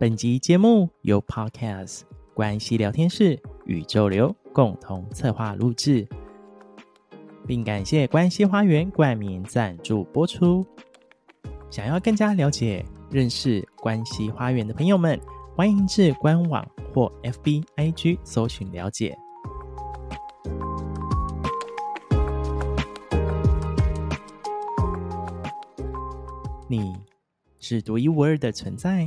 本集节目由 Podcast 关系聊天室宇宙流共同策划录制，并感谢关系花园冠名赞助播出。想要更加了解、认识关系花园的朋友们，欢迎至官网或 FB IG 搜寻了解。你是独一无二的存在。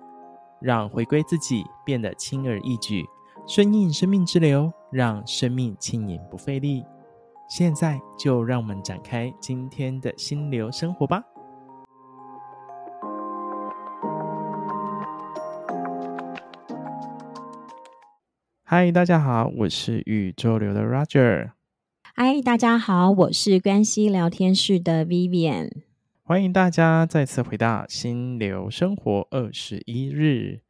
让回归自己变得轻而易举，顺应生命之流，让生命轻盈不费力。现在就让我们展开今天的心流生活吧。嗨，大家好，我是宇宙流的 Roger。嗨，大家好，我是关系聊天室的 Vivian。欢迎大家再次回到心流生活二十一日，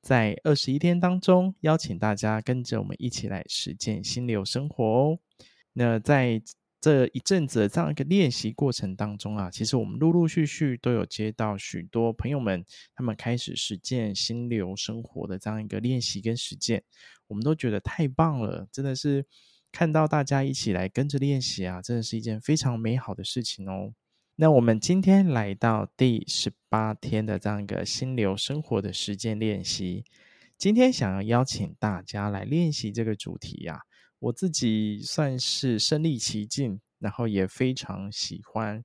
在二十一天当中，邀请大家跟着我们一起来实践心流生活哦。那在这一阵子的这样一个练习过程当中啊，其实我们陆陆续续都有接到许多朋友们，他们开始实践心流生活的这样一个练习跟实践，我们都觉得太棒了，真的是看到大家一起来跟着练习啊，真的是一件非常美好的事情哦。那我们今天来到第十八天的这样一个心流生活的实践练习。今天想要邀请大家来练习这个主题呀，我自己算是身历其境，然后也非常喜欢。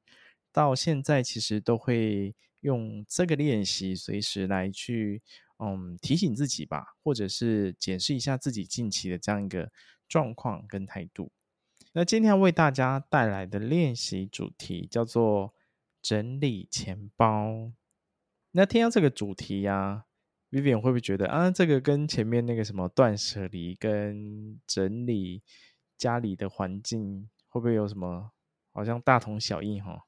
到现在其实都会用这个练习随时来去嗯提醒自己吧，或者是检视一下自己近期的这样一个状况跟态度。那今天要为大家带来的练习主题叫做整理钱包。那听到这个主题呀、，Vivian 会不会觉得啊，这个跟前面那个什么断舍离跟整理家里的环境会不会有什么好像大同小异哈？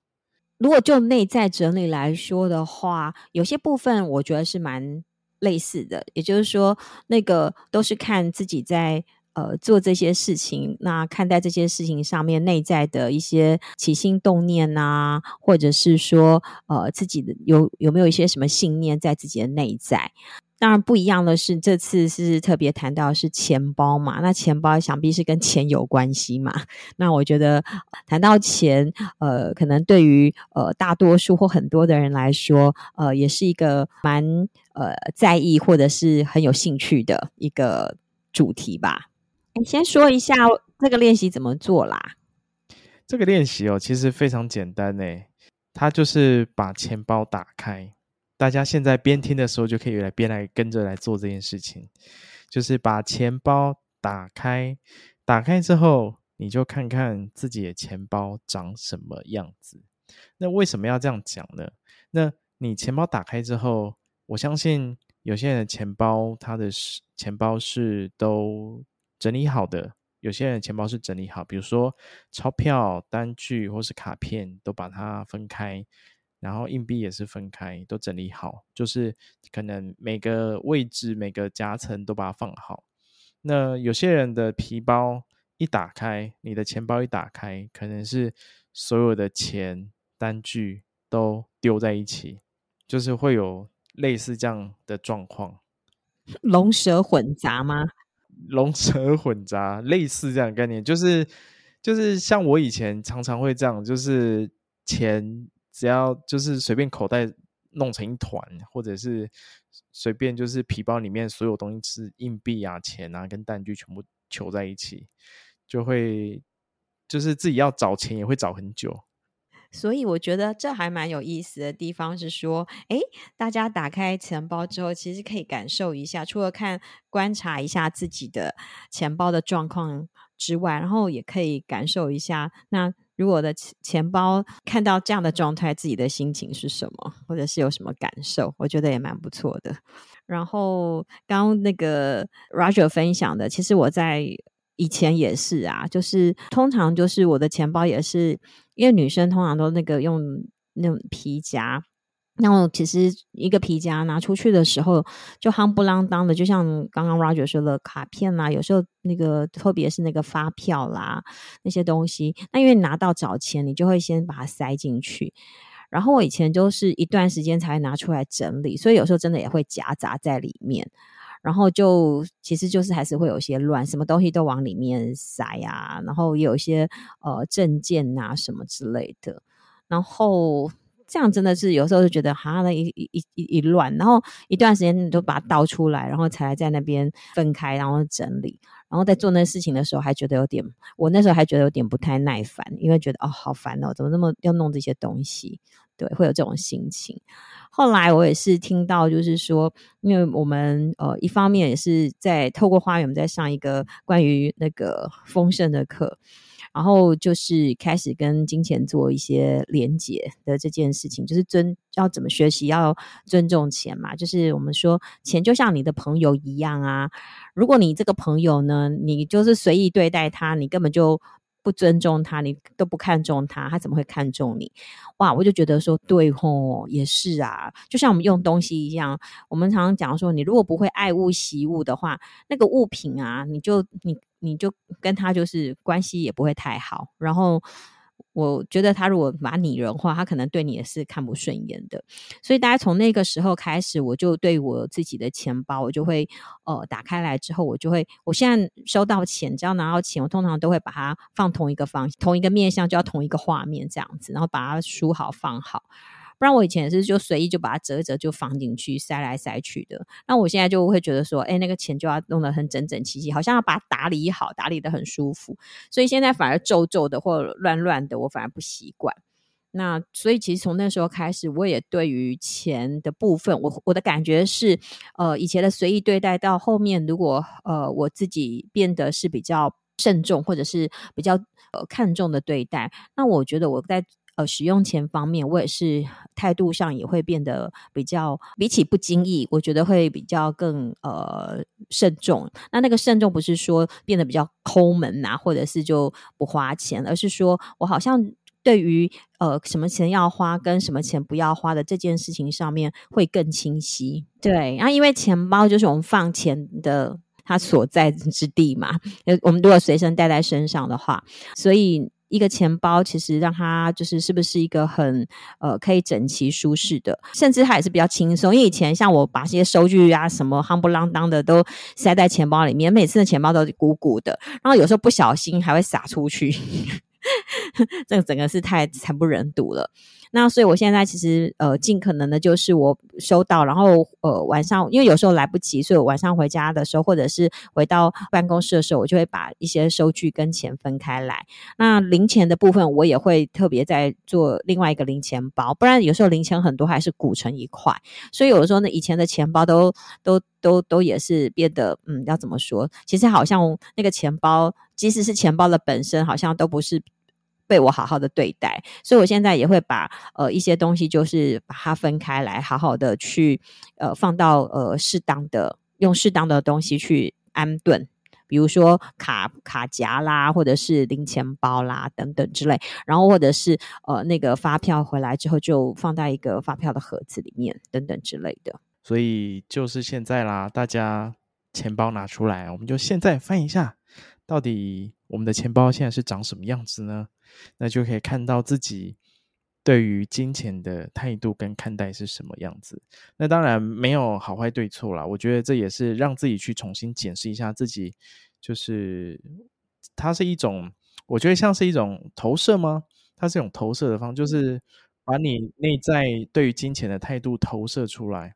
如果就内在整理来说的话，有些部分我觉得是蛮类似的，也就是说，那个都是看自己在。呃，做这些事情，那看待这些事情上面内在的一些起心动念呐、啊，或者是说，呃，自己的有有没有一些什么信念在自己的内在？当然不一样的是，这次是特别谈到是钱包嘛，那钱包想必是跟钱有关系嘛。那我觉得谈到钱，呃，可能对于呃大多数或很多的人来说，呃，也是一个蛮呃在意或者是很有兴趣的一个主题吧。你先说一下这个练习怎么做啦？这个练习哦，其实非常简单呢，它就是把钱包打开。大家现在边听的时候就可以来边来跟着来做这件事情，就是把钱包打开。打开之后，你就看看自己的钱包长什么样子。那为什么要这样讲呢？那你钱包打开之后，我相信有些人的钱包，他的钱包是都。整理好的，有些人钱包是整理好，比如说钞票、单据或是卡片都把它分开，然后硬币也是分开，都整理好，就是可能每个位置、每个夹层都把它放好。那有些人的皮包一打开，你的钱包一打开，可能是所有的钱、单据都丢在一起，就是会有类似这样的状况，龙蛇混杂吗？龙蛇混杂，类似这样的概念，就是就是像我以前常常会这样，就是钱只要就是随便口袋弄成一团，或者是随便就是皮包里面所有东西是硬币啊、钱啊跟单据全部揪在一起，就会就是自己要找钱也会找很久。所以我觉得这还蛮有意思的地方是说，诶，大家打开钱包之后，其实可以感受一下，除了看观察一下自己的钱包的状况之外，然后也可以感受一下，那如果我的钱包看到这样的状态，自己的心情是什么，或者是有什么感受，我觉得也蛮不错的。然后刚刚那个 Roger 分享的，其实我在以前也是啊，就是通常就是我的钱包也是，因为女生通常都那个用那种皮夹。那我其实一个皮夹拿出去的时候，就夯不啷当的，就像刚刚 Roger 说的卡片啦，有时候那个特别是那个发票啦那些东西，那因为拿到找钱，你就会先把它塞进去。然后我以前就是一段时间才拿出来整理，所以有时候真的也会夹杂在里面，然后就其实就是还是会有些乱，什么东西都往里面塞啊，然后有一些呃证件啊什么之类的，然后。这样真的是有时候就觉得哈，那一一一一乱，然后一段时间你就把它倒出来，然后才在那边分开，然后整理，然后在做那事情的时候还觉得有点，我那时候还觉得有点不太耐烦，因为觉得哦好烦哦，怎么那么要弄这些东西？对，会有这种心情。后来我也是听到，就是说，因为我们呃一方面也是在透过花园，我们在上一个关于那个丰盛的课。然后就是开始跟金钱做一些连结的这件事情，就是尊要怎么学习要尊重钱嘛。就是我们说钱就像你的朋友一样啊，如果你这个朋友呢，你就是随意对待他，你根本就不尊重他，你都不看重他，他怎么会看重你？哇，我就觉得说对吼，也是啊，就像我们用东西一样，我们常常讲说，你如果不会爱物惜物的话，那个物品啊，你就你。你就跟他就是关系也不会太好，然后我觉得他如果把拟人化，他可能对你也是看不顺眼的。所以大家从那个时候开始，我就对我自己的钱包，我就会呃打开来之后，我就会，我现在收到钱，只要拿到钱，我通常都会把它放同一个方，同一个面向，就要同一个画面这样子，然后把它梳好放好。不然我以前是就随意就把它折一折就放进去，塞来塞去的。那我现在就会觉得说，哎，那个钱就要弄得很整整齐齐，好像要把它打理好，打理得很舒服。所以现在反而皱皱的或乱乱的，我反而不习惯。那所以其实从那时候开始，我也对于钱的部分，我我的感觉是，呃，以前的随意对待，到后面如果呃我自己变得是比较慎重，或者是比较呃看重的对待，那我觉得我在。呃，使用钱方面，我也是态度上也会变得比较，比起不经意，我觉得会比较更呃慎重。那那个慎重不是说变得比较抠门呐、啊，或者是就不花钱，而是说我好像对于呃什么钱要花跟什么钱不要花的这件事情上面会更清晰。对，然后因为钱包就是我们放钱的它所在之地嘛，我们如果随身带在身上的话，所以。一个钱包其实让它就是是不是一个很呃可以整齐舒适的，甚至它也是比较轻松。因为以前像我把这些收据啊什么夯不啷当的都塞在钱包里面，每次的钱包都鼓鼓的，然后有时候不小心还会洒出去，这个整个是太惨不忍睹了。那所以，我现在其实呃，尽可能的，就是我收到，然后呃，晚上因为有时候来不及，所以我晚上回家的时候，或者是回到办公室的时候，我就会把一些收据跟钱分开来。那零钱的部分，我也会特别在做另外一个零钱包，不然有时候零钱很多还是鼓成一块。所以有的时候呢，以前的钱包都都都都也是变得嗯，要怎么说？其实好像那个钱包，即使是钱包的本身，好像都不是。被我好好的对待，所以我现在也会把呃一些东西，就是把它分开来，好好的去呃放到呃适当的，用适当的东西去安顿，比如说卡卡夹啦，或者是零钱包啦等等之类，然后或者是呃那个发票回来之后就放在一个发票的盒子里面等等之类的。所以就是现在啦，大家钱包拿出来，我们就现在翻一下，到底我们的钱包现在是长什么样子呢？那就可以看到自己对于金钱的态度跟看待是什么样子。那当然没有好坏对错啦，我觉得这也是让自己去重新检视一下自己，就是它是一种，我觉得像是一种投射吗？它是一种投射的方式，就是把你内在对于金钱的态度投射出来。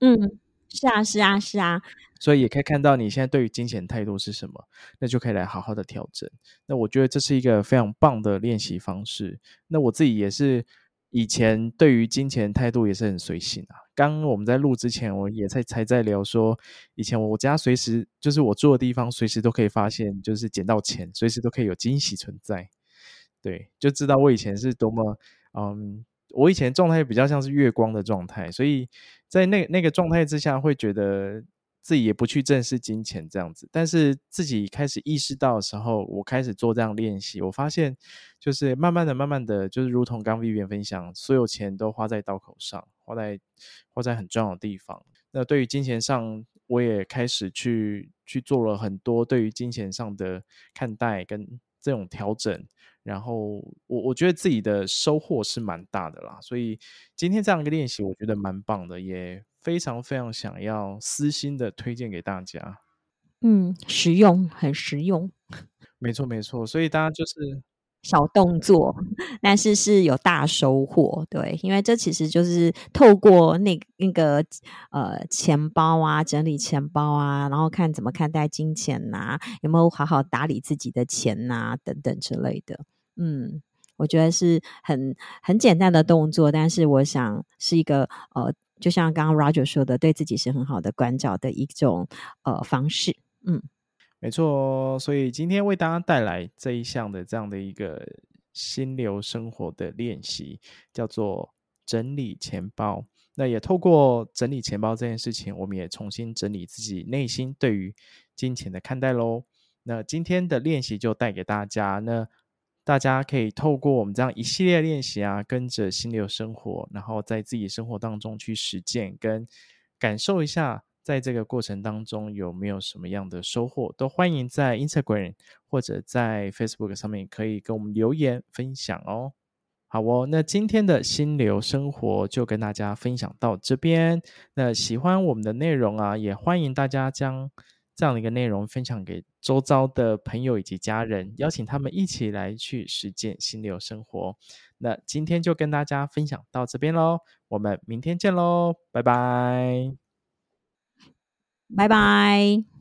嗯。是啊，是啊，是啊，所以也可以看到你现在对于金钱态度是什么，那就可以来好好的调整。那我觉得这是一个非常棒的练习方式。那我自己也是以前对于金钱态度也是很随性啊。刚我们在录之前，我也才才在聊说，以前我家随时就是我住的地方，随时都可以发现，就是捡到钱，随时都可以有惊喜存在。对，就知道我以前是多么，嗯，我以前状态比较像是月光的状态，所以在那那个状态之下，会觉得自己也不去正视金钱这样子。但是自己开始意识到的时候，我开始做这样练习，我发现就是慢慢的、慢慢的就是如同刚 Vivian 分享，所有钱都花在刀口上，花在花在很重要的地方。那对于金钱上，我也开始去去做了很多对于金钱上的看待跟这种调整。然后我我觉得自己的收获是蛮大的啦，所以今天这样一个练习，我觉得蛮棒的，也非常非常想要私心的推荐给大家。嗯，实用，很实用。没错没错，所以大家就是。小动作，但是是有大收获，对，因为这其实就是透过那那个呃钱包啊，整理钱包啊，然后看怎么看待金钱呐、啊，有没有好好打理自己的钱呐、啊，等等之类的。嗯，我觉得是很很简单的动作，但是我想是一个呃，就像刚刚 Roger 说的，对自己是很好的关照的一种呃方式。嗯。没错，所以今天为大家带来这一项的这样的一个心流生活的练习，叫做整理钱包。那也透过整理钱包这件事情，我们也重新整理自己内心对于金钱的看待喽。那今天的练习就带给大家，那大家可以透过我们这样一系列练习啊，跟着心流生活，然后在自己生活当中去实践跟感受一下。在这个过程当中有没有什么样的收获？都欢迎在 Instagram 或者在 Facebook 上面可以跟我们留言分享哦。好哦，那今天的心流生活就跟大家分享到这边。那喜欢我们的内容啊，也欢迎大家将这样的一个内容分享给周遭的朋友以及家人，邀请他们一起来去实践心流生活。那今天就跟大家分享到这边喽，我们明天见喽，拜拜。拜拜。